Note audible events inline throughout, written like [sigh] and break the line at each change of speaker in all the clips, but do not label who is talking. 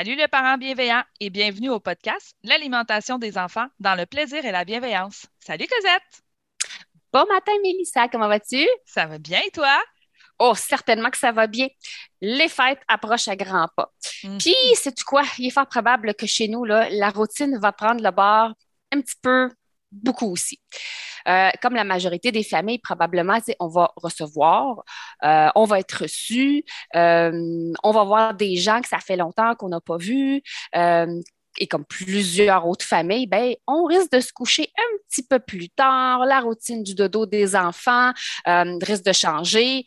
Salut les parents bienveillants et bienvenue au podcast L'alimentation des enfants dans le plaisir et la bienveillance. Salut Cosette!
Bon matin Mélissa, comment vas-tu?
Ça va bien et toi?
Oh, certainement que ça va bien. Les fêtes approchent à grands pas.
Mhm.
Puis, sais-tu quoi? Il est fort probable que chez nous, là, la routine va prendre le bord un petit peu, beaucoup aussi. Euh, comme la majorité des familles, probablement, on va recevoir, euh, on va être reçu, euh, on va voir des gens que ça fait longtemps qu'on n'a pas euh, et comme plusieurs autres familles, ben, on risque de se coucher un petit peu plus tard. La routine du dodo des enfants risque de changer.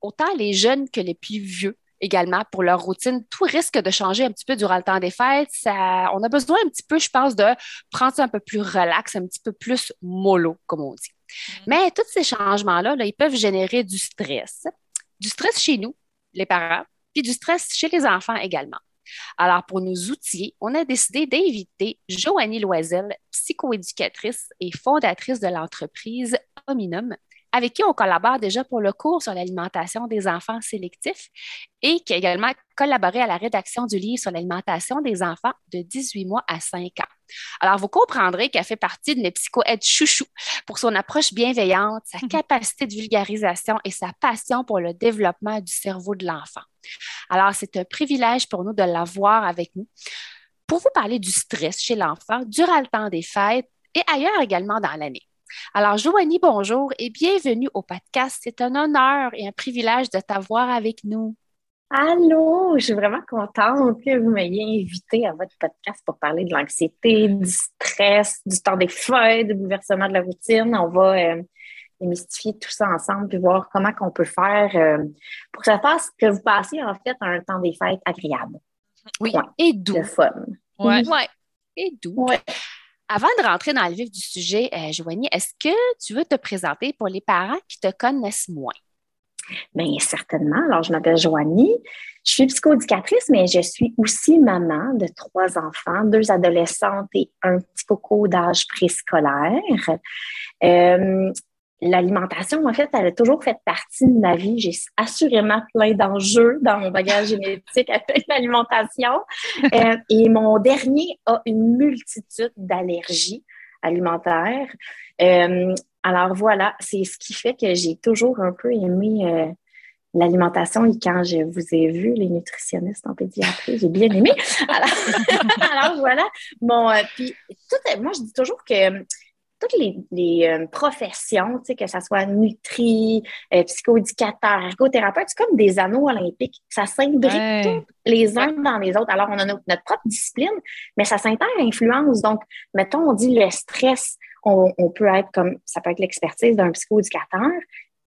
Autant les jeunes que les plus vieux également pour leur routine. Tout risque de changer un petit peu durant le temps des fêtes. Ça, on a besoin un petit peu, je pense, de prendre ça un peu plus relax, un petit peu plus mollo, comme on dit. Mais tous ces changements-là, là, ils peuvent générer du stress. Du stress chez nous, les parents, puis du stress chez les enfants également. Alors, pour nous outiller, on a décidé d'inviter Joanie Loisel, psychoéducatrice et fondatrice de l'entreprise Hominum, avec qui on collabore déjà pour le cours sur l'alimentation des enfants sélectifs et qui a également collaboré à la rédaction du livre sur l'alimentation des enfants de 18 mois à 5 ans. Alors, vous comprendrez qu'elle fait partie de mes psycho-aides chouchou pour son approche bienveillante, sa capacité de vulgarisation et sa passion pour le développement du cerveau de l'enfant. Alors, c'est un privilège pour nous de l'avoir avec nous pour vous parler du stress chez l'enfant durant le temps des fêtes et ailleurs également dans l'année. Alors, Joanie, bonjour et bienvenue au podcast. C'est un honneur et un privilège de t'avoir avec nous.
Allô, je suis vraiment contente que vous m'ayez invité à votre podcast pour parler de l'anxiété, du stress, du temps des fêtes, du bouleversement de la routine. On va euh, démystifier tout ça ensemble puis voir comment qu'on peut faire euh, pour que ça fasse que vous passiez en fait un temps des fêtes agréable.
Oui,
Point.
et doux.
Le fun.
Ouais.
Ouais, et doux.
Ouais.
Avant de rentrer dans le vif du sujet, euh, Joanie, est-ce que tu veux te présenter pour les parents qui te connaissent moins?
Bien, certainement. Alors, je m'appelle Joanie. Je suis psychoéducatrice, mais je suis aussi maman de trois enfants, deux adolescentes et un petit coco d'âge préscolaire. Euh, L'alimentation, en fait, elle a toujours fait partie de ma vie. J'ai assurément plein d'enjeux dans mon bagage génétique avec [laughs] l'alimentation. Euh, et mon dernier a une multitude d'allergies alimentaires. Euh, alors voilà, c'est ce qui fait que j'ai toujours un peu aimé euh, l'alimentation et quand je vous ai vu, les nutritionnistes en pédiatrie, j'ai bien aimé. [laughs] [laughs] Alors, voilà, bon, puis tout, moi je dis toujours que toutes les, les, euh, professions, tu sais, que ce soit nutri, euh, psychoéducateur, ergothérapeute, c'est comme des anneaux olympiques. Ça s'imbrique
Ouais.
tous les uns dans les autres. Alors, on a notre, notre propre discipline, mais ça s'inter-influence. Donc, mettons, on dit le stress, on, on peut être comme, ça peut être l'expertise d'un psychoéducateur,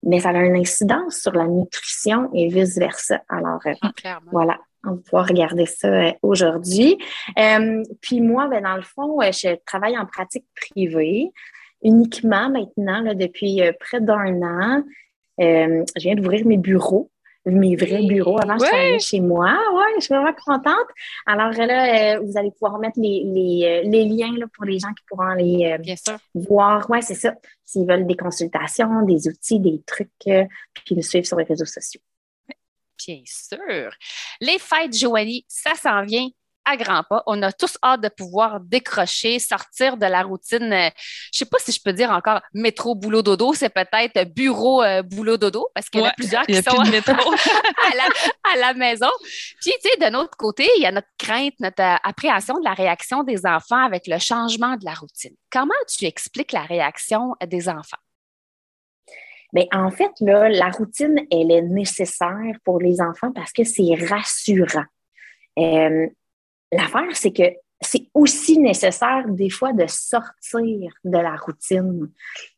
mais ça a une incidence sur la nutrition et vice-versa. Alors, euh,
Clairement.
voilà, on va pouvoir regarder ça euh, aujourd'hui. Euh, puis moi, ben, dans le fond, euh, je travaille en pratique privée uniquement maintenant, là, depuis près d'un an. Euh, je viens d'ouvrir mes bureaux, mes vrais bureaux. Avant, je
Ouais.
travaillais chez moi. Ouais, je suis vraiment contente. Alors là, vous allez pouvoir mettre les, les, les liens là, pour les gens qui pourront les
Bien sûr.
voir. Ouais, c'est ça. S'ils veulent des consultations, des outils, des trucs, puis nous suivre sur les réseaux sociaux.
Bien sûr. Les fêtes, Joanie, ça s'en vient à grands pas. On a tous hâte de pouvoir décrocher, sortir de la routine. Euh, je sais pas si je peux dire encore métro, boulot, dodo. C'est peut-être bureau, euh, boulot, dodo, parce qu'il y en a plusieurs qui sont [laughs] à, la, maison. Puis, tu sais, de notre côté, il y a notre crainte, notre appréhension de la réaction des enfants avec le changement de la routine. Comment tu expliques la réaction des enfants?
Bien, en fait, là, la routine, elle est nécessaire pour les enfants parce que c'est rassurant. Euh, L'affaire, c'est que c'est aussi nécessaire des fois de sortir de la routine.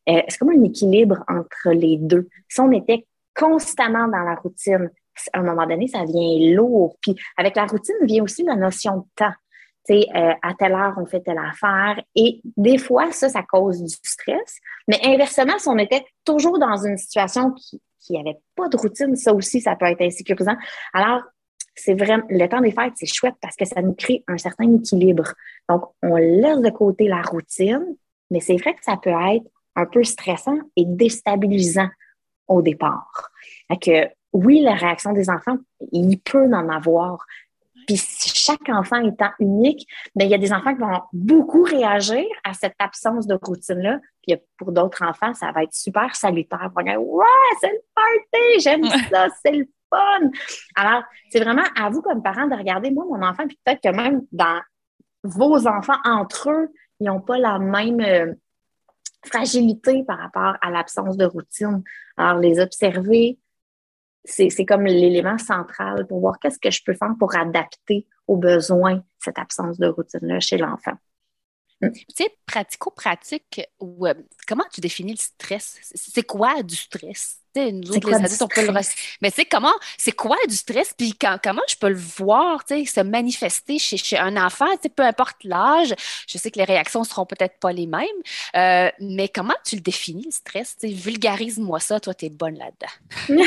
Euh, c'est comme un équilibre entre les deux. Si on était constamment dans la routine, à un moment donné, ça devient lourd. Puis avec la routine vient aussi la notion de temps. Sais, euh, à telle heure, on fait telle affaire. Et des fois, ça, ça cause du stress. Mais inversement, si on était toujours dans une situation qui qui avait pas de routine, ça aussi, ça peut être insécurisant. Alors, c'est vraiment le temps des fêtes, c'est chouette parce que ça nous crée un certain équilibre. Donc, on laisse de côté la routine, mais c'est vrai que ça peut être un peu stressant et déstabilisant au départ. que oui, la réaction des enfants, il peut en avoir. Puis chaque enfant étant unique, bien, il y a des enfants qui vont beaucoup réagir à cette absence de routine-là. Puis pour d'autres enfants, ça va être super salutaire. Ils vont dire Ouais, c'est le party, j'aime ça, c'est le alors, c'est vraiment à vous comme parents de regarder, moi, mon enfant, puis peut-être que même dans vos enfants entre eux, ils n'ont pas la même euh, fragilité par rapport à l'absence de routine. Alors, les observer, c'est comme l'élément central pour voir qu'est-ce que je peux faire pour adapter aux besoins cette absence de routine-là chez l'enfant.
Tu sais, pratico-pratique, euh, comment tu définis le stress? C'est quoi du stress? nous autres, les adultes, on peut le Mais tu sais, comment, c'est quoi du stress? Puis comment je peux le voir, tu sais, se manifester chez, chez un enfant, tu sais, peu importe l'âge. Je sais que les réactions seront peut-être pas les mêmes, euh, mais comment tu le définis, le stress? Tu sais, vulgarise-moi ça, toi, tu es bonne là-dedans.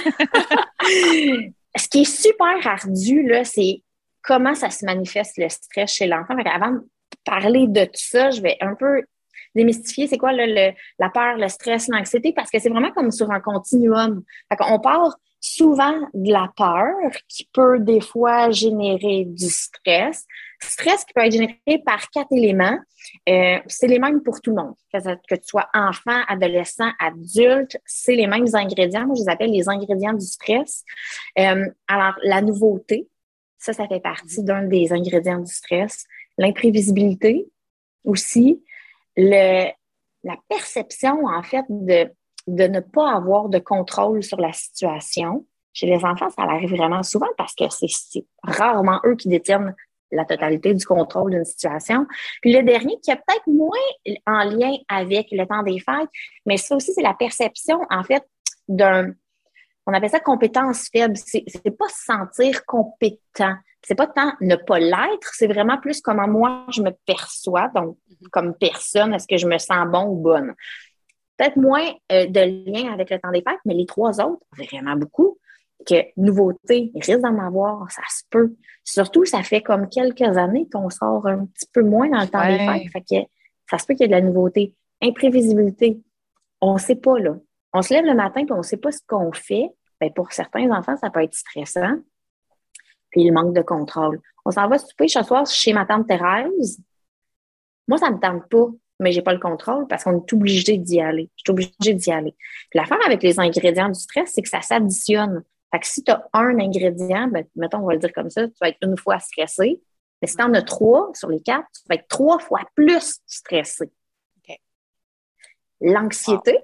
[laughs]
Ce qui est super ardu, là, c'est comment ça se manifeste le stress chez l'enfant. Avant de parler de tout ça, je vais un peu démystifier c'est quoi la peur, le stress, l'anxiété, parce que c'est vraiment comme sur un continuum. on part souvent de la peur qui peut des fois générer du stress. Stress qui peut être généré par quatre éléments. Euh, c'est les mêmes pour tout le monde. Que, tu sois enfant, adolescent, adulte, c'est les mêmes ingrédients. Moi, je les appelle les ingrédients du stress. Euh, alors, la nouveauté, ça, ça fait partie d'un des ingrédients du stress. L'imprévisibilité aussi le, la perception, en fait, de, de ne pas avoir de contrôle sur la situation. Chez les enfants, ça arrive vraiment souvent parce que c'est rarement eux qui détiennent la totalité du contrôle d'une situation. Puis le dernier, qui est peut-être moins en lien avec le temps des fêtes, mais ça aussi, c'est la perception, en fait, d'un, on appelle ça compétence faible. C'est pas se sentir compétent c'est pas tant ne pas l'être, c'est vraiment plus comment moi je me perçois, donc mhm. comme personne, est-ce que je me sens bon ou bonne? Peut-être moins euh, de lien avec le temps des fêtes, mais les trois autres, vraiment beaucoup. Que nouveauté, il risque d'en avoir, ça se peut. Surtout, ça fait comme quelques années qu'on sort un petit peu moins dans le temps des fêtes. Fait que ça se peut qu'il y ait de la nouveauté. Imprévisibilité, on ne sait pas, là. On se lève le matin et on ne sait pas ce qu'on fait. Bien, pour certains enfants, ça peut être stressant puis le manque de contrôle. On s'en va souper ce soir chez ma tante Thérèse. Moi, ça ne me tente pas, mais j'ai pas le contrôle parce qu'on est obligé d'y aller. Je suis obligée d'y aller. Puis l'affaire avec les ingrédients du stress, c'est que ça s'additionne. Fait que si tu as un ingrédient, ben, mettons, on va le dire comme ça, tu vas être une fois stressé. Mais si tu en as trois sur les quatre, tu vas être trois fois plus stressé. L'anxiété,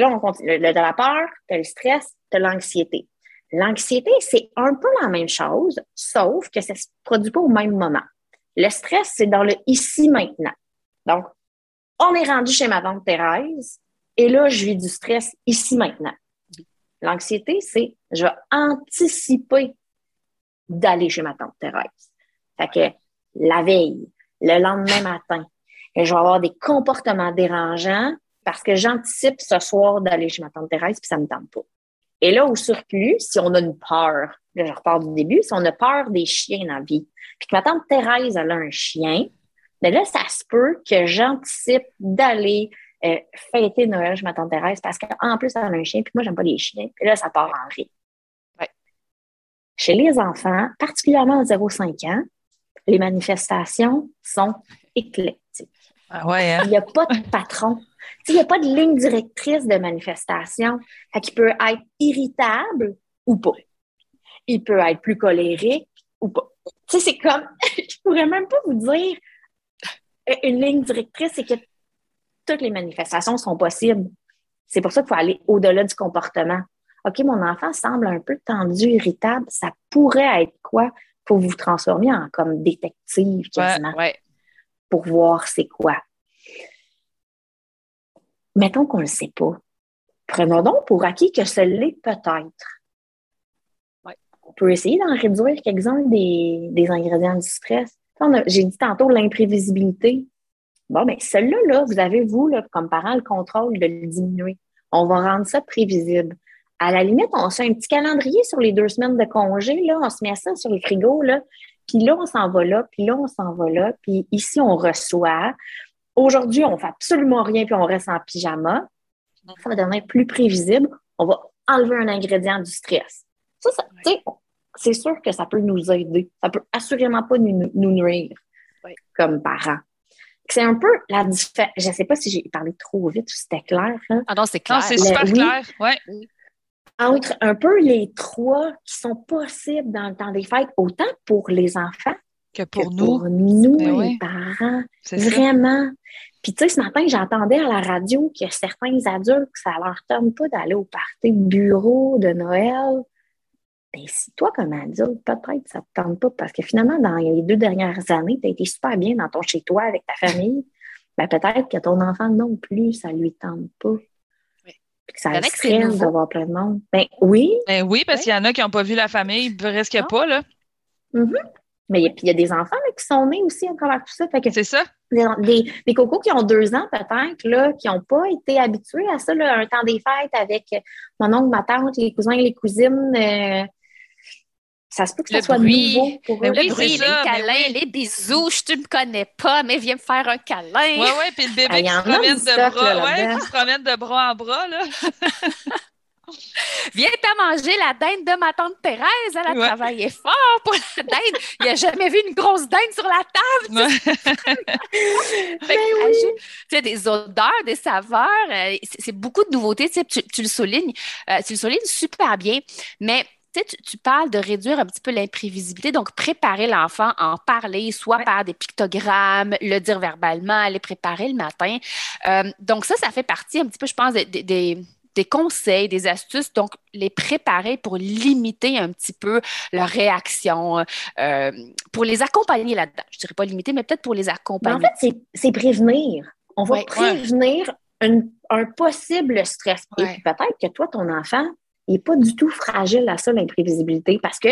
là, on continue. De la peur, tu as le stress, tu as l'anxiété. L'anxiété, c'est un peu la même chose, sauf que ça ne se produit pas au même moment. Le stress, c'est dans le ici maintenant. Donc, on est rendu chez ma tante Thérèse et là, je vis du stress ici maintenant. L'anxiété, c'est je vais anticiper d'aller chez ma tante Thérèse. Fait que la veille, le lendemain matin, je vais avoir des comportements dérangeants parce que j'anticipe ce soir d'aller chez ma tante Thérèse puis ça me tente pas. Et là, au surplus, si on a une peur, là, je repars du début, si on a peur des chiens dans la vie, puis que ma tante Thérèse, elle a un chien, mais là, ça se peut que j'anticipe d'aller euh, fêter Noël chez ma tante Thérèse parce qu'en plus, elle a un chien, puis moi, j'aime pas les chiens. Puis là, ça part en rire. Chez les enfants, particulièrement à 0,5 ans, les manifestations sont éclectiques.
Ah ouais, hein?
Il n'y a pas de patron. Il n'y a pas de ligne directrice de manifestation. Fait peut être irritable ou pas. Il peut être plus colérique ou pas. Tu sais, c'est comme, [laughs] je pourrais même pas vous dire une ligne directrice, c'est que toutes les manifestations sont possibles. C'est pour ça qu'il faut aller au-delà du comportement. OK, mon enfant semble un peu tendu, irritable. Ça pourrait être quoi pour vous transformer en comme détective quasiment? Pour voir c'est quoi. Mettons qu'on ne le sait pas. Prenons donc pour acquis que ce l'est peut-être. On peut essayer d'en réduire quelques-uns des, des ingrédients du stress. J'ai dit tantôt l'imprévisibilité. Bon, mais celui-là, là, vous avez, vous, là, comme parent, le contrôle de le diminuer. On va rendre ça prévisible. À la limite, on se fait un petit calendrier sur les deux semaines de congé, là, on se met ça sur le frigo, là, puis là, on s'en va là, puis là, on s'en va là, puis ici, on reçoit. Aujourd'hui, on fait absolument rien, puis on reste en pyjama. Ça va devenir plus prévisible. On va enlever un ingrédient du stress. Ça, ça c'est sûr que ça peut nous aider. Ça peut assurément pas nous, nuire comme parents. C'est un peu la différence. Je ne sais pas si j'ai parlé trop vite ou si c'était clair.
Hein. Ah non, c'est clair. c'est super clair. Ouais.
Entre un peu les trois qui sont possibles dans le temps des fêtes, autant pour les enfants
que pour
nous. Pour nous, les parents. Vraiment. Puis, tu sais, ce matin, j'entendais à la radio que certains adultes, ça leur tente pas d'aller au party de bureau de Noël ben, si toi, comme adulte, peut-être ça ne te tente pas parce que finalement, dans les deux dernières années, tu as été super bien dans ton chez-toi avec ta famille, ben, peut-être que ton enfant non plus, ça ne lui tente pas. Oui. ça le stresse d'avoir plein de monde. Ben oui.
Ben oui, parce qu'il y en a qui n'ont pas vu la famille, presque pas, là.
Mm-hmm. Mais il y a des enfants qui sont nés aussi encore avec tout ça.
C'est ça.
Des, cocos qui ont deux ans peut-être, là, qui n'ont pas été habitués à ça, là, un temps des fêtes avec mon oncle, ma tante, les cousins et les cousines. Euh, ça se peut que ça soit nouveau pour eux.
Le bruit, les câlins, les bisous, je ne me connais pas, mais viens me faire un câlin.
Oui, oui, puis le bébé qui, se promène de bras, ouais, qui se promène de bras en bras, là. [laughs]
Viens t'as manger la dinde de ma tante Thérèse. Elle a travaillé fort pour la dinde. Il n'a jamais vu une grosse dinde sur la table. Tu [laughs] sais, des odeurs, des saveurs. Euh, c'est beaucoup de nouveautés. Tu, tu, le soulignes. Euh, tu le soulignes super bien. Mais tu, tu, parles de réduire un petit peu l'imprévisibilité, donc préparer l'enfant à en parler, soit par des pictogrammes, le dire verbalement, aller préparer le matin. Euh, donc ça, ça fait partie un petit peu, je pense, des, conseils, des astuces, donc les préparer pour limiter un petit peu leur réaction, euh, pour les accompagner là-dedans. Je ne dirais pas limiter, mais peut-être pour les accompagner.
en fait, c'est prévenir. On va prévenir un possible stress. Et peut-être que toi, ton enfant, n'est pas du tout fragile à ça, l'imprévisibilité, parce que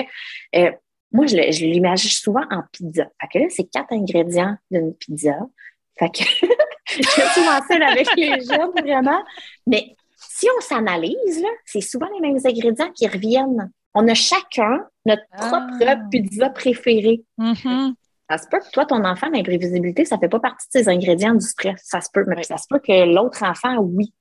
euh, moi, je, l'imagine souvent en pizza. Fait que là, c'est quatre ingrédients d'une pizza. Fait que [laughs] je suis souvent seule avec les jeunes, vraiment. Mais si on s'analyse, c'est souvent les mêmes ingrédients qui reviennent. On a chacun notre ah. propre pizza préférée.
Mm-hmm.
Ça se peut que toi, ton enfant, l'imprévisibilité, ça ne fait pas partie de ses ingrédients du stress. Ça se peut, mais ça se peut que l'autre enfant, oui.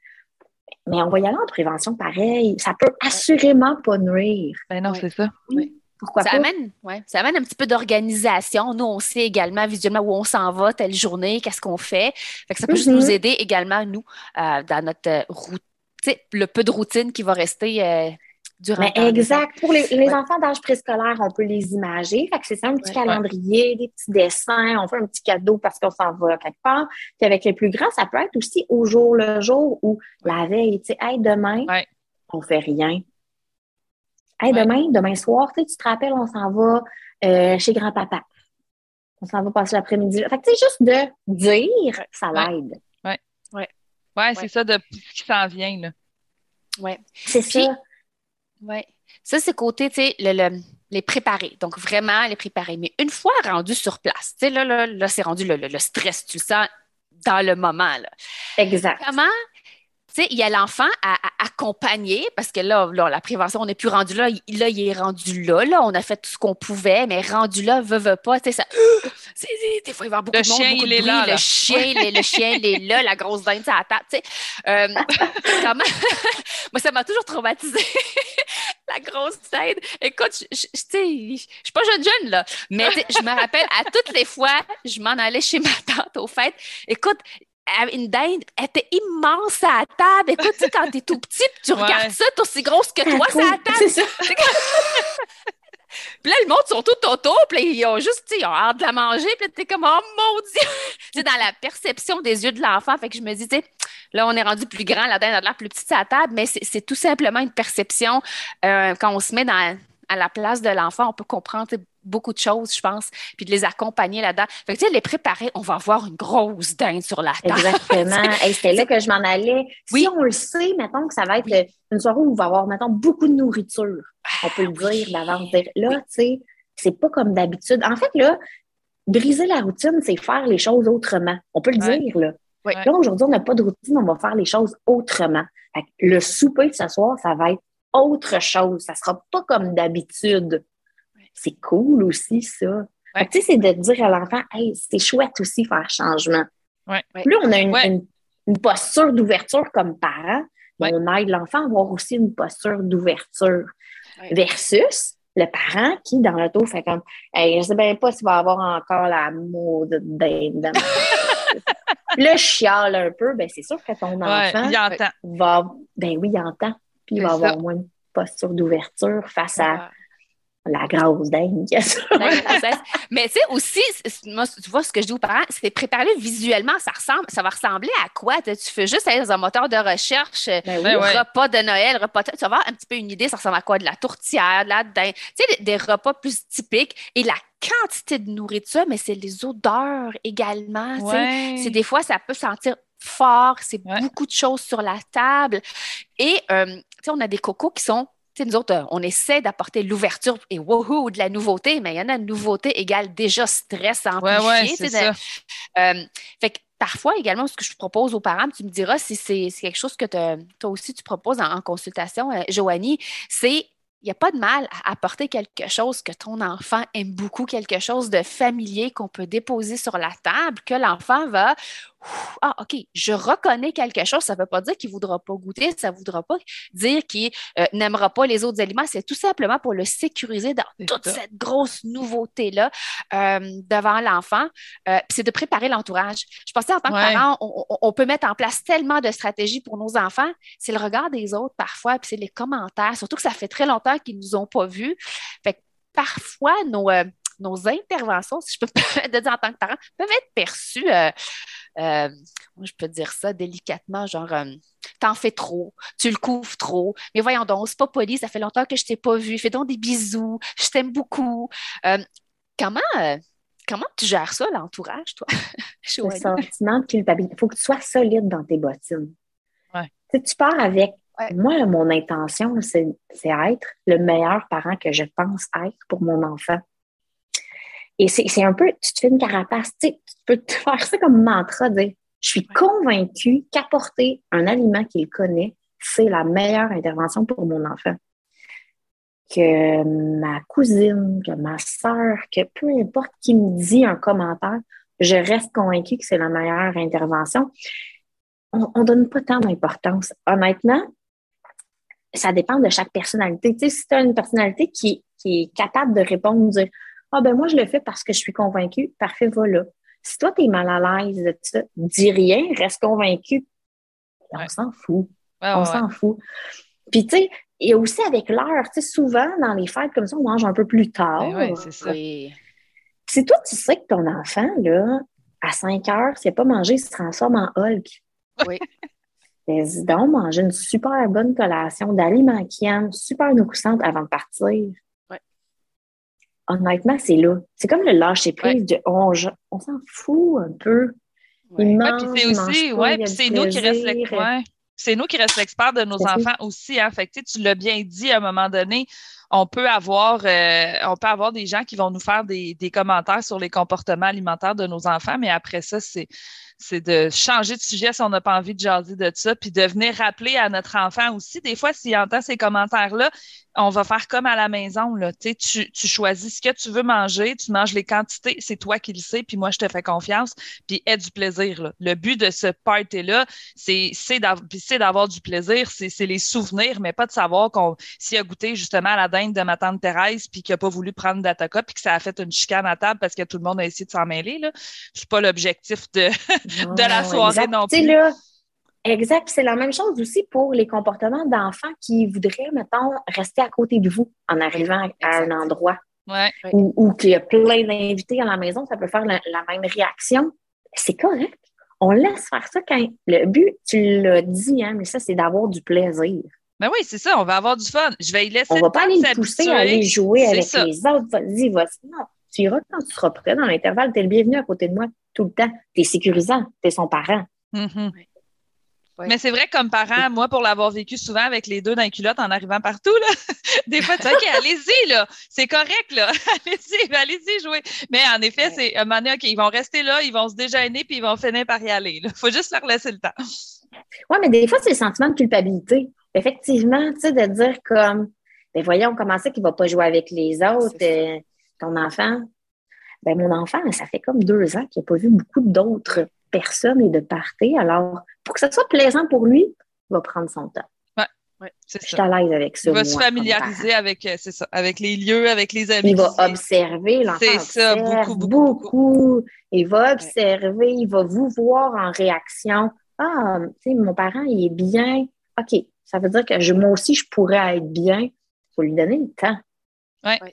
Mais on va y aller en prévention pareil. Ça peut assurément pas nuire.
Ben non, c'est ça.
Oui. Pourquoi ça Amène, ouais, ça amène un petit peu d'organisation. Nous, on sait également visuellement où on s'en va, telle journée, qu'est-ce qu'on fait. fait que ça peut juste nous mm-hmm. aider également, nous, euh, dans notre euh, route, le peu de routine qui va rester euh,
mais exact. Pour les, enfants d'âge préscolaire, on peut les imager. Fait que c'est ça, un petit calendrier, des petits dessins, on fait un petit cadeau parce qu'on s'en va quelque part. Puis avec les plus grands, ça peut être aussi au jour le jour ou la veille. Tu sais, hey, demain, on fait rien. Hey, demain, demain soir, tu te rappelles, on s'en va euh, chez grand-papa. On s'en va passer l'après-midi. Fait que tu sais, juste de dire, ça l'aide.
Oui. Ouais. Ouais, c'est ça de ce qui s'en vient, là.
Oui.
C'est ça.
Oui. Ça, c'est côté, tu sais, le, les préparer. Donc, vraiment les préparer. Mais une fois rendu sur place, tu sais, là, là, là c'est rendu le, le, stress, tu le sens dans le moment. Là.
Exact.
Comment il y a l'enfant à, accompagner, parce que là, la prévention, on n'est plus rendu là. Il, là, il est rendu là, là. On a fait tout ce qu'on pouvait, mais rendu là, veut, veut pas. Ça, [gasps] des fois, il va y avoir beaucoup de monde,
chien,
beaucoup
il
de
est Là,
le, chien, le, chien, il est là, la grosse dinde, ça la table. Euh, [laughs] [laughs] Moi, ça m'a toujours traumatisé [laughs] la grosse tête. Écoute, je ne suis pas jeune jeune, là, mais je me rappelle, à toutes les fois, je m'en allais chez ma tante au fait. Écoute, une dinde, elle était immense à la table. Écoute, tu sais, quand t'es tout petit, tu regardes ça, t'es aussi grosse que toi, ça à la table. C'est ça. [laughs] Puis là, le monde sont tout autour, puis ils ont juste, ils ont hâte de la manger, puis t'es comme, oh mon Dieu! [laughs] c'est dans la perception des yeux de l'enfant. Fait que je me dis, tu sais, là, on est rendu plus grand, la dinde a l'air plus petite à la table, mais c'est tout simplement une perception. Euh, quand on se met dans, à la place de l'enfant, on peut comprendre beaucoup de choses, je pense, puis de les accompagner là-dedans. Fait que, tu sais, les préparer, on va avoir une grosse dinde sur la table.
Exactement. [laughs] Et c'était là que je m'en allais. Si on le sait, mettons que ça va être une soirée où on va avoir, mettons, beaucoup de nourriture. On peut le dire d'avance. Là, tu sais, c'est pas comme d'habitude. En fait, là, briser la routine, c'est faire les choses autrement. On peut le dire, là. Là, aujourd'hui, on n'a pas de routine, on va faire les choses autrement. le souper de ce soir, ça va être autre chose. Ça sera pas comme d'habitude. C'est cool aussi, ça. Tu sais, c'est de dire à l'enfant, hey, c'est chouette aussi faire changement.
Ouais.
Là, on a une, posture d'ouverture comme parent, on aide l'enfant à avoir aussi une posture d'ouverture. Versus le parent qui, dans le fait comme, hey, je sais bien pas s'il va avoir encore la mode dinde. le [laughs] chiale un peu, ben c'est sûr que ton enfant va, ben oui, il entend puis il va avoir moins de posture d'ouverture face à la grosse dingue.
Mais tu sais, aussi, moi, tu vois ce que je dis aux parents, c'est préparer visuellement, ça ressemble, ça va ressembler à quoi? Tu fais juste aller dans un moteur de recherche, ben repas de Noël, repas tu vas avoir un petit peu une idée, ça ressemble à quoi? De la tourtière, de la dinde, tu sais, des, repas plus typiques et la quantité de nourriture, mais c'est les odeurs également. C'est des fois, ça peut sentir fort, c'est beaucoup de choses sur la table. Et euh, on a des cocos qui sont nous autres, euh, on essaie d'apporter l'ouverture et wouhou de la nouveauté, mais il y en a une nouveauté égale déjà stress amplifié. Ouais, euh, fait que parfois également, ce que je propose aux parents, tu me diras si c'est quelque chose que toi aussi tu proposes en, consultation, Joanie, c'est n'y a pas de mal à apporter quelque chose que ton enfant aime beaucoup, quelque chose de familier qu'on peut déposer sur la table, que l'enfant va ah, OK, je reconnais quelque chose, ça ne veut pas dire qu'il ne voudra pas goûter, ça ne voudra pas dire qu'il euh, n'aimera pas les autres aliments. C'est tout simplement pour le sécuriser dans toute cette grosse nouveauté-là euh, devant l'enfant. Euh, c'est de préparer l'entourage. Je pensais en tant que parent, on, peut mettre en place tellement de stratégies pour nos enfants. C'est le regard des autres parfois, puis c'est les commentaires, surtout que ça fait très longtemps qu'ils ne nous ont pas vus. Fait parfois, nos nos interventions, si je peux me [laughs] permettre de dire en tant que parent, peuvent être perçues euh, je peux dire ça délicatement, genre, euh, t'en fais trop, tu le couvres trop, mais voyons donc, c'est pas poli, ça fait longtemps que je t'ai pas vu, fais donc des bisous, je t'aime beaucoup. Euh, comment, comment tu gères ça, l'entourage, toi? [laughs]
le sentiment de culpabilité. Il faut que tu sois solide dans tes bottines. tu pars avec Moi, mon intention, c'est être le meilleur parent que je pense être pour mon enfant. Et c'est un peu, tu te fais une carapace, tu, sais, tu peux te faire ça comme mantra, dire je suis convaincue qu'apporter un aliment qu'il connaît, c'est la meilleure intervention pour mon enfant. Que ma cousine, que ma soeur, que peu importe qui me dit un commentaire, je reste convaincue que c'est la meilleure intervention. On ne donne pas tant d'importance. Honnêtement, ça dépend de chaque personnalité. Tu sais, si tu as une personnalité qui, qui est capable de répondre, dire ah ben moi, je le fais parce que je suis convaincue. Parfait, voilà. Si toi, tu es mal à l'aise de ça, dis rien, reste convaincu. On s'en fout. on s'en fout. Puis, tu sais, et aussi avec l'heure, tu sais, souvent, dans les fêtes comme ça, on mange un peu plus tard.
Ben oui, c'est ça.
Si toi, tu sais que ton enfant, là, à 5 heures, s'il n'a pas mangé, il se transforme en Hulk.
Oui.
Vas-y donc, manger une super bonne collation d'aliments qui aiment, super nourrissante avant de partir honnêtement, c'est là. C'est comme le lâcher prise de on, s'en fout un peu.
Il c'est aussi, ouais, c'est nous qui restons c'est nous qui restons l'expert de nos enfants aussi. Hein. Fait tu l'as bien dit à un moment donné, on peut avoir, euh, on peut avoir des gens qui vont nous faire des, commentaires sur les comportements alimentaires de nos enfants, mais après ça, c'est de changer de sujet si on n'a pas envie de jaser de ça, puis de venir rappeler à notre enfant aussi. Des fois, s'il entend ces commentaires-là, on va faire comme à la maison. Là. Tu, tu choisis ce que tu veux manger, tu manges les quantités, c'est toi qui le sais, puis moi, je te fais confiance, puis aie du plaisir. Le but de ce party-là, c'est d'avoir du plaisir, c'est les souvenirs, mais pas de savoir qu'on s'il a goûté justement à la dinde de ma tante Thérèse, puis qu'il n'a pas voulu prendre d'Ataka, puis que ça a fait une chicane à table parce que tout le monde a essayé de s'en mêler. C'est pas l'objectif de, [laughs] de la soirée non plus.
Exact. C'est la même chose aussi pour les comportements d'enfants qui voudraient, mettons, rester à côté de vous en arrivant à un endroit.
Ouais.
Ou, qu'il y a plein d'invités à la maison, ça peut faire la, même réaction. C'est correct. On laisse faire ça quand le but, tu l'as dit, hein, mais ça, c'est d'avoir du plaisir.
Ben oui, c'est ça, on va avoir du fun. Je vais y laisser.
On va pas aller pousser à aller jouer avec les autres. Vas-y, vas-y. Non, tu iras quand tu seras prêt dans l'intervalle. Tu es le bienvenu à côté de moi tout le temps. Tu es sécurisant, tu es son parent.
Mm-hmm. Mais c'est vrai, comme parent, moi, pour l'avoir vécu souvent avec les deux dans les culottes en arrivant partout, là, [laughs] des fois, tu sais, OK, allez-y, là, c'est correct, là, [laughs] allez-y, allez-y jouer. Mais en effet, c'est un moment donné, OK, ils vont rester là, ils vont se déjeuner, puis ils vont finir par y aller. Il faut juste leur laisser le temps.
Oui, mais des fois, c'est le sentiment de culpabilité. Effectivement, tu sais, de dire comme, ben voyons, comment ça qu'il ne va pas jouer avec les autres, euh, ton enfant? Ben, mon enfant, ça fait comme deux ans qu'il n'a pas vu beaucoup d'autres personne et de partir. Alors, pour que ça soit plaisant pour lui, il va prendre son temps.
Ouais,
je suis à l'aise avec ça.
Il va se familiariser avec, euh, ça, avec les lieux, avec les amis.
Il va observer l'enfant. C'est ça, beaucoup, beaucoup, Il va observer, il va vous voir en réaction. Ah, tu sais, mon parent, il est bien. OK, ça veut dire que moi aussi, je pourrais être bien. Il faut lui donner le temps.
Oui.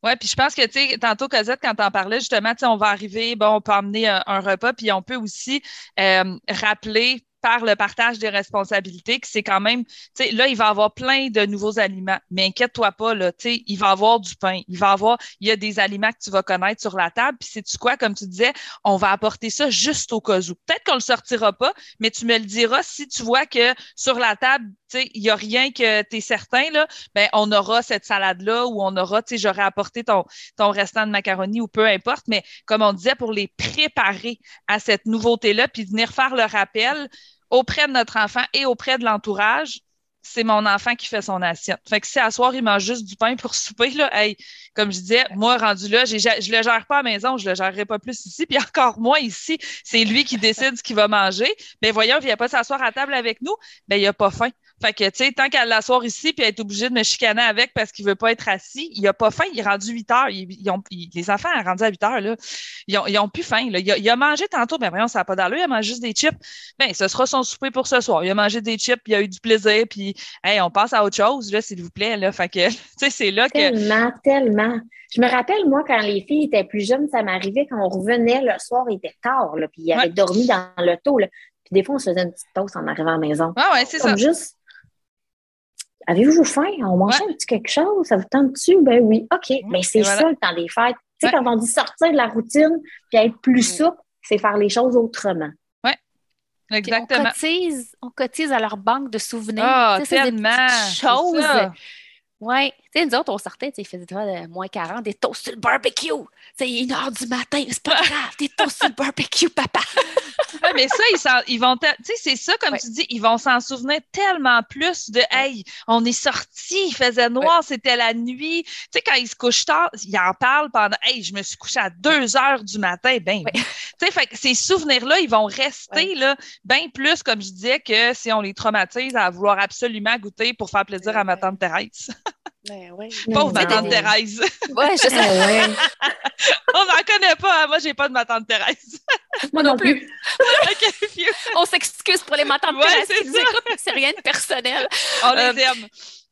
Oui, puis je pense que, tu sais, tantôt, Cosette, quand t'en parlais, justement, tu sais, on va arriver, bon, on peut emmener un, un repas, puis on peut aussi euh, rappeler par le partage des responsabilités, que c'est quand même, tu sais, là, il va avoir plein de nouveaux aliments, mais inquiète-toi pas, là, tu sais, il va avoir du pain, il va avoir, il y a des aliments que tu vas connaître sur la table, puis c'est-tu quoi, comme tu disais, on va apporter ça juste au cas où. Peut-être qu'on le sortira pas, mais tu me le diras si tu vois que sur la table, il y a rien que tu es certain, là, ben, on aura cette salade-là ou on aura, tu sais, j'aurais apporté ton, restant de macaroni ou peu importe, mais comme on disait, pour les préparer à cette nouveauté-là, puis venir faire le rappel, auprès de notre enfant et auprès de l'entourage, c'est mon enfant qui fait son assiette. Fait que si à soir, il mange juste du pain pour [laughs] souper, là, hey, comme je disais, moi, rendu là, je le gère pas à la maison, je le gérerai pas plus ici, puis encore moins ici, c'est lui qui décide ce qu'il va manger. Mais voyons, il vient pas s'asseoir à table avec nous, ben il a pas faim. Fait que, tu sais, tant qu'à l'asseoir ici puis être obligé de me chicaner avec parce qu'il veut pas être assis, il a pas faim, il est rendu 8 heures. Ils, ont, les enfants sont rendus à 8 heures, là. Ils ont, ils ont plus faim, là. Il a, mangé tantôt, ben voyons, ça n'a pas d'allure, il a mangé juste des chips. Ben, ce sera son souper pour ce soir. Il a mangé des chips, il a eu du plaisir, puis, hey, on passe à autre chose, là, s'il vous plaît, là. Fait que, [laughs] tu sais, c'est là que.
Tellement, tellement. Je me rappelle, moi, quand les filles étaient plus jeunes, ça m'arrivait quand on revenait le soir, il était tard, là, puis il avait dormi dans le taux, là. Puis des fois, on se faisait une petite toast en arrivant à la maison.
Ah ouais, c'est ça.
juste Avez-vous faim? On mange un petit quelque chose? Ça vous tente-tu? Ben oui. OK. Mais c'est ça le temps des fêtes. Tu sais, quand on dit sortir de la routine puis être plus souple, c'est faire les choses autrement.
Oui. Exactement.
On cotise, on cotise à leur banque de souvenirs.
Ah, tellement.
choses. Oui. Tu sais, nous autres, on sortait, il faisait de moins 40, des toasts sur le barbecue. C'est une heure du matin, c'est pas grave, toasts sur le barbecue, papa. [laughs]
mais ça, ils, vont, tu sais, c'est ça, comme tu dis, ils vont s'en souvenir tellement plus de, hey, on est sorti, il faisait noir, c'était la nuit. Tu sais, quand ils se couchent tard, ils en parlent pendant, hey, je me suis couché à 2 heures du matin. Ben, [laughs] tu sais, fait ces souvenirs-là, ils vont rester, là, bien plus, comme je disais, que si on les traumatise à vouloir absolument goûter pour faire plaisir à ma tante Thérèse. [laughs]
Ben oui.
Pauvre ma tante Thérèse.
Oui, je sais. Ben
on n'en connaît pas. Hein. Moi, j'ai pas de ma tante Thérèse.
Moi non plus. [laughs]
on s'excuse pour les matantes ouais, Thérèse C'est rien de personnel.
On les euh, aime.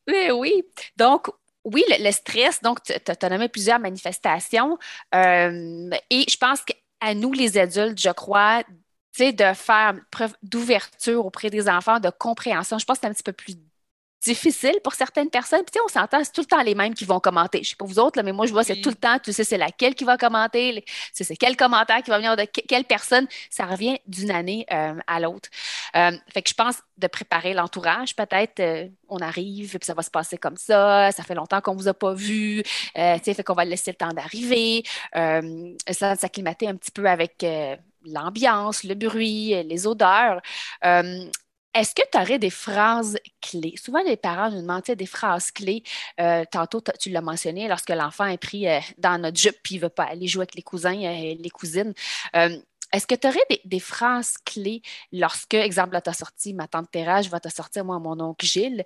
Mais oui. Donc, oui, le, stress, donc tu as nommé plusieurs manifestations. Euh, et je pense qu'à nous, les adultes, je crois, de faire preuve d'ouverture auprès des enfants, de compréhension. Je pense que c'est un petit peu plus difficile pour certaines personnes. Puis, on s'entend, c'est tout le temps les mêmes qui vont commenter. Je ne sais pas vous autres, là, mais moi, je vois, c'est tout le temps, tu sais, c'est laquelle qui va commenter, c'est quel commentaire qui va venir de quelle personne. Ça revient d'une année euh, à l'autre. Euh, fait que je pense de préparer l'entourage, peut-être, euh, on arrive, puis ça va se passer comme ça, ça fait longtemps qu'on ne vous a pas vu, tu sais, fait qu'on va laisser le temps d'arriver, ça s'acclimater un petit peu avec l'ambiance, le bruit, les odeurs. Est-ce que tu aurais des phrases clés? Souvent, les parents nous demandent des phrases clés. Euh, tantôt, tu l'as mentionné, lorsque l'enfant est pris euh, dans notre jupe et il ne veut pas aller jouer avec les cousins et euh, les cousines. Est-ce que tu aurais des, phrases clés lorsque, exemple, tu as sorti ma tante Thérèse, je vais te sortir moi mon oncle Gilles,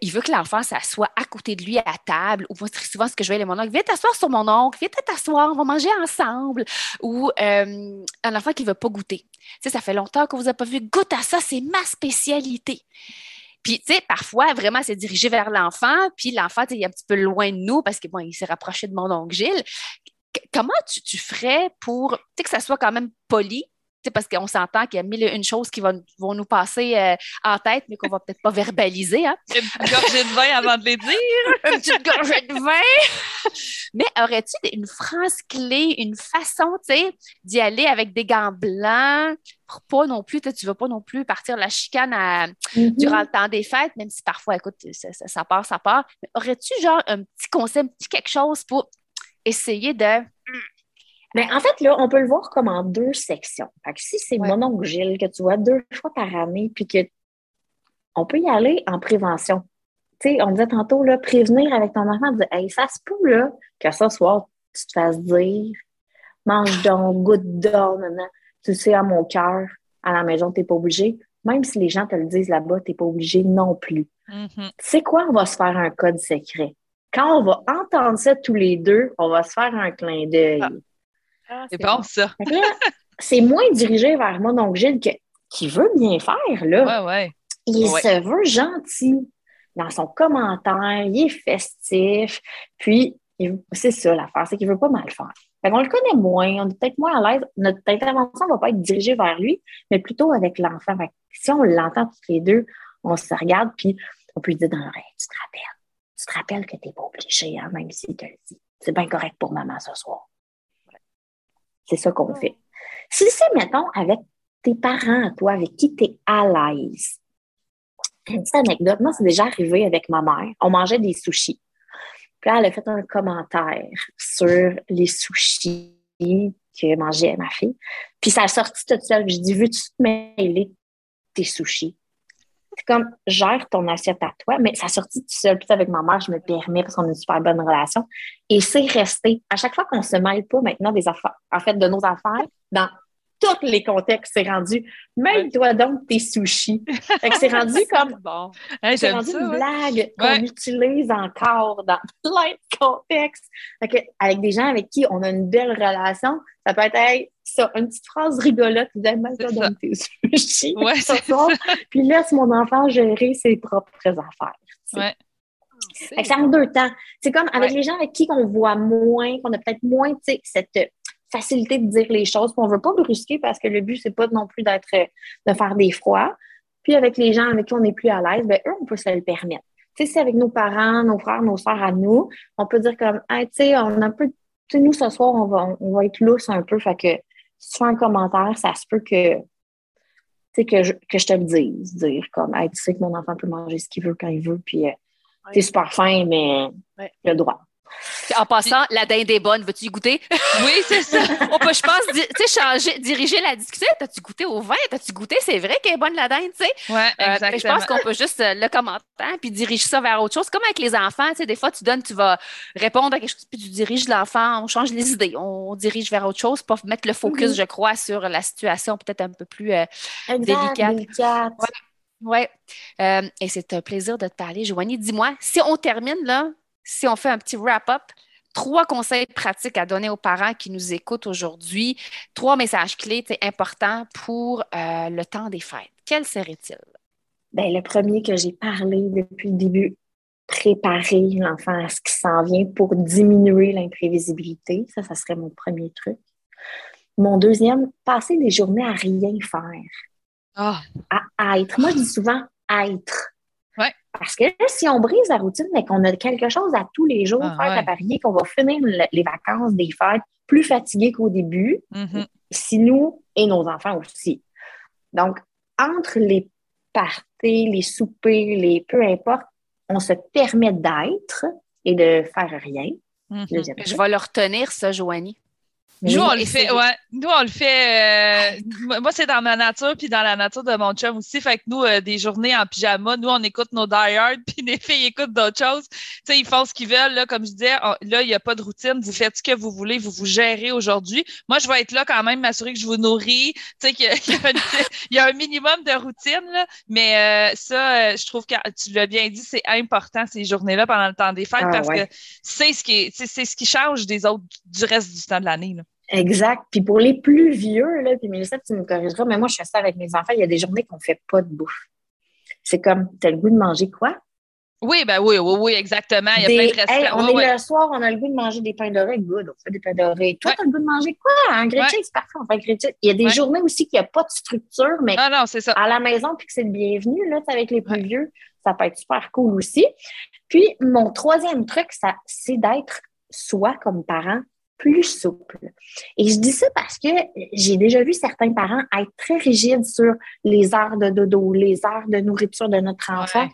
il veut que l'enfant s'assoie à côté de lui à table, ou moi, très souvent, ce que je vais à mon oncle, viens t'asseoir sur mon oncle, viens t'asseoir, on va manger ensemble, ou un enfant qui ne veut pas goûter sais, ça fait longtemps que vous n'avez pas vu. Goûte à ça, c'est ma spécialité. Puis, tu sais, parfois, vraiment, c'est dirigé vers l'enfant, puis l'enfant, il est un petit peu loin de nous parce qu'il bon, il s'est rapproché de mon oncle Gilles. Comment tu, ferais pour, que ça soit quand même poli, parce qu'on s'entend qu'il y a mille et une choses qui vont, nous passer euh, en tête, mais qu'on va peut-être pas verbaliser. Hein?
Une petite gorgée de vin avant de les dire. [laughs]
une petite gorgée de vin. mais aurais-tu une phrase clé, une façon, tu sais, d'y aller avec des gants blancs pour pas non plus, tu vas pas non plus partir la chicane mm-hmm. durant le temps des fêtes, même si parfois, écoute, ça, part, ça part. Mais aurais-tu genre un petit conseil, un petit quelque chose pour essayer de
mais en fait, là, on peut le voir comme en deux sections. Fait que si c'est mon oncle Gilles que tu vois deux fois par année, puis que on peut y aller en prévention. Tu sais, on disait tantôt, là, prévenir avec ton enfant, dire Hey, ça se peut là, que ce soir, tu te fasses dire mange donc, goûte donc, tu sais, à mon cœur, à la maison, tu n'es pas obligé. Même si les gens te le disent là-bas, tu n'es pas obligé non plus. Mm-hmm. Tu sais quoi? On va se faire un code secret. Quand on va entendre ça tous les deux, on va se faire un clin d'œil. Ah.
Ah, c'est bon, ça.
c'est moins dirigé vers moi, donc Gilles, qui veut bien faire, là.
Ouais, ouais.
Il se veut gentil dans son commentaire, il est festif, puis c'est ça l'affaire, c'est qu'il veut pas mal faire. on le connaît moins, on est peut-être moins à l'aise. Notre intervention ne va pas être dirigée vers lui, mais plutôt avec l'enfant. Si on l'entend tous les deux, on se regarde, puis on peut lui dire dans l'oreille, tu te rappelles, tu te rappelles que tu n'es pas obligé, hein, même s'il te le dit. C'est bien correct pour maman ce soir. C'est ça qu'on fait. Si c'est, mettons, avec tes parents, toi, avec qui tu es à l'aise. Une petite anecdote, moi, c'est déjà arrivé avec ma mère. On mangeait des sushis. Puis là, elle a fait un commentaire sur les sushis que mangeait ma fille. Puis ça a sorti toute seule. J'ai dit, veux-tu te mêler tes sushis? Comme, gère ton assiette à toi, mais ça a sorti tout seul. Puis avec ma mère, je me permets parce qu'on a une super bonne relation. Et c'est resté. À chaque fois qu'on se mêle pas maintenant des affaires, en fait, de nos affaires, dans tous les contextes, c'est rendu, mêle-toi donc tes sushis. Fait que c'est rendu [laughs] comme, bon. c'est rendu une blague qu'on utilise encore dans [laughs] plein de contextes. Fait que, avec des gens avec qui on a une belle relation, ça peut être, ça, une petite phrase rigolote, donc tes sushis. Ouais, puis laisse mon enfant gérer ses propres affaires.
Ouais.
C'est en deux temps. C'est comme avec les gens avec qui on voit moins, qu'on a peut-être moins cette facilité de dire les choses. on ne veut pas brusquer parce que le but, c'est pas non plus d'être de faire des froids. Puis avec les gens avec qui on est plus à l'aise, ben, eux, on peut se le permettre. Tu sais, c'est avec nos parents, nos frères, nos soeurs à nous, on peut dire comme, tu sais, on a un peu, tu sais, nous, ce soir, on va, on va être lousse un peu. Fait que si tu fais un commentaire, ça se peut que, tu sais, que je, que je te le dise. Dire comme, hey, tu sais que mon enfant peut manger ce qu'il veut quand il veut, puis euh, c'est super fin, mais il a le droit.
En passant, la dinde est bonne. Veux-tu y goûter?
Oui, c'est ça. [laughs]
On peut, je pense, tu sais, changer, diriger la discussion. T'as-tu goûté au vin? T'as-tu goûté? C'est vrai qu'elle est bonne, la dinde, tu sais?
Oui, exactement.
Euh, je pense qu'on peut juste euh, le commenter puis diriger ça vers autre chose. Comme avec les enfants, tu sais, des fois, tu donnes, tu vas répondre à quelque chose, puis tu diriges l'enfant, on change les idées, on dirige vers autre chose pour mettre le focus, mm-hmm. je crois, sur la situation peut-être un peu plus euh, délicate. Oui. Ouais. et c'est un plaisir de te parler, Joanie. Dis-moi, si on termine là, si on fait un petit wrap-up, trois conseils pratiques à donner aux parents qui nous écoutent aujourd'hui, trois messages clés importants pour euh, le temps des fêtes. Quels seraient-ils?
Bien, le premier que j'ai parlé depuis le début, préparer l'enfant à ce qui s'en vient pour diminuer l'imprévisibilité. Ça, ça serait mon premier truc. Mon deuxième, passer des journées à rien faire.
Ah.
À être. Moi, je dis souvent être. Parce que si on brise la routine, mais qu'on a quelque chose à tous les jours,
Ah,
faire
ouais.
à parier, qu'on va finir le- les vacances des fêtes plus fatigués qu'au début,
Mhm.
si nous et nos enfants aussi. Donc, entre les parties, les soupers, les peu importe, on se permet d'être et de faire rien.
Mhm.
Deuxième
Je vais le retenir, ça, Joanie.
Nous, on le fait, ouais. Nous, on le fait. euh, moi- c'est dans ma nature, puis dans la nature de mon chum aussi. Fait que nous, euh, des journées en pyjama, nous, on écoute nos Die Hard, [laughs] puis les filles écoutent d'autres choses. Tu sais, ils font ce qu'ils veulent. Là, comme je disais, on- là, il n'y a pas de routine. Vous faites ce que vous voulez, vous vous gérez aujourd'hui. Moi, je vais être là quand même, m'assurer que je vous nourris. Tu sais, qu'il y a, [laughs] y un minimum de routine, là. Mais euh, ça, euh, je trouve que tu l'as bien dit, c'est important ces journées-là pendant le temps des fêtes
Ah,
parce
ouais.
que c'est ce qui est- c'est c'est ce qui change des autres du reste du temps de l'année.
Exact. Puis pour les plus vieux, là, puis Mélissa, tu me corrigeras, mais moi, je fais ça avec mes enfants. Il y a des journées qu'on fait pas de bouffe. C'est comme, t'as le goût de manger quoi?
Oui, ben oui, oui, oui, exactement. Il y a
Des-
plein de
Hey,
restaurants.
on est le soir, on a le goût de manger des pains dorés. Good, on fait des pains dorés. Toi,
Ouais.
t'as le goût de manger quoi? Un grilled cheese, parfait, on fait un grilled cheese. Il y a des
Ouais.
journées aussi qu'il n'y a pas de structure, mais
Non, non, c'est ça.
à la maison, puis que c'est le bienvenu, là, tu avec les plus
Ouais.
vieux, ça peut être super cool aussi. Puis, mon troisième truc, ça, c'est d'être soi comme parent plus souple. Et je dis ça parce que j'ai déjà vu certains parents être très rigides sur les heures de dodo, les heures de nourriture de notre enfant.
Ouais.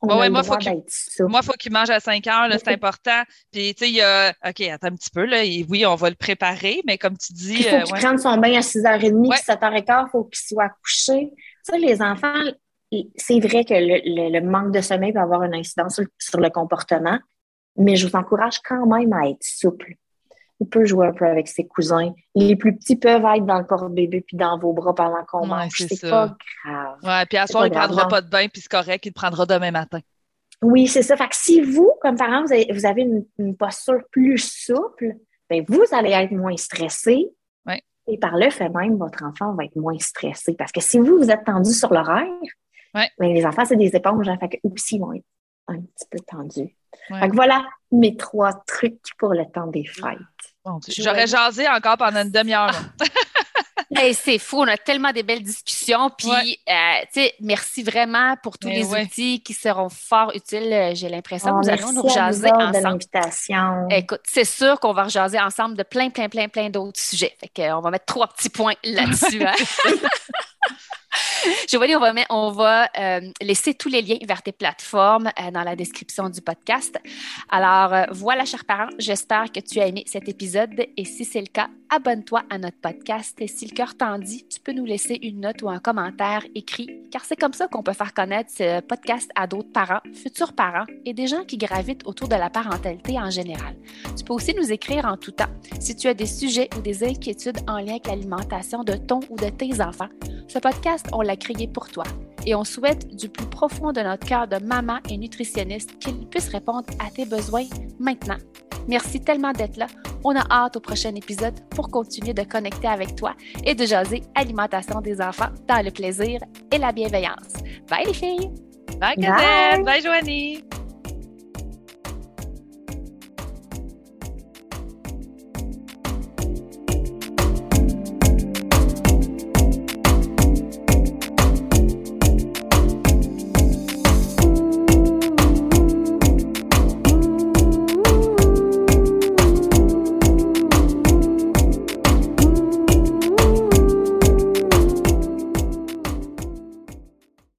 On
Ouais, moi, faut
souple.
Moi, il faut qu'il mange à 5 heures, c'est important. Puis, tu sais, il y a. OK, attends un petit peu, là. Et oui, on va le préparer, mais comme tu dis.
Il faut
euh,
qu'il
ouais.
prenne son bain à 6h30,
Ouais.
puis 7h15, il faut qu'il soit couché. Ça, les enfants, c'est vrai que le, le- le manque de sommeil peut avoir une incidence sur, sur le comportement, mais je vous encourage quand même à être souple. Il peut jouer un peu avec ses cousins. Les plus petits peuvent être dans le porte-bébé puis dans vos bras pendant qu'on
Ouais,
mange.
c'est
pas grave.
Ouais, puis à soir, il ne prendra pas de bain, puis c'est correct, il le prendra demain matin.
Oui, c'est ça. Fait que si vous, comme parent, vous avez, vous avez une, une posture plus souple, ben vous allez être moins stressé.
Ouais.
Et par le fait même, votre enfant va être moins stressé. Parce que si vous, vous êtes tendu sur l'horaire,
Ouais.
ben les enfants, c'est des éponges. Hein, fait que aussi, ils vont être un petit peu tendus.
Ouais.
Fait que voilà mes trois trucs pour le temps des fêtes.
J'aurais jasé encore pendant une demi-heure.
Hey, [laughs] c'est fou, on a tellement des belles discussions. Puis,
Ouais.
euh, tu sais, merci vraiment pour tous
Ben
les
ouais.
outils qui seront fort utiles. Euh, J'ai l'impression
Oh,
que nous allons nous rejaser
de
ensemble.
l'invitation.
Écoute, c'est sûr qu'on va rejaser ensemble de plein, plein, plein, plein d'autres sujets. Fait va mettre trois petits points là-dessus. hein. [laughs] [laughs] Giovanni, on va, on va euh, laisser tous les liens vers tes plateformes euh, dans la description du podcast. Alors, euh, voilà, chers parents, j'espère que tu as aimé cet épisode. Et si c'est le cas, abonne-toi à notre podcast. Et si le cœur t'en dit, tu peux nous laisser une note ou un commentaire écrit car c'est comme ça qu'on peut faire connaître ce podcast à d'autres parents, futurs parents et des gens qui gravitent autour de la parentalité en général. Tu peux aussi nous écrire en tout temps si tu as des sujets ou des inquiétudes en lien avec l'alimentation de ton ou de tes enfants. Ce podcast, on l'a créé pour toi et on souhaite du plus profond de notre cœur de maman et nutritionniste qu'il puisse répondre à tes besoins maintenant. Merci tellement d'être là. On a hâte au prochain épisode pour continuer de connecter avec toi et de jaser alimentation des enfants dans le plaisir et la bienveillance. Bye les filles!
Bye,
Bye.
Cosette! Bye, Joanie!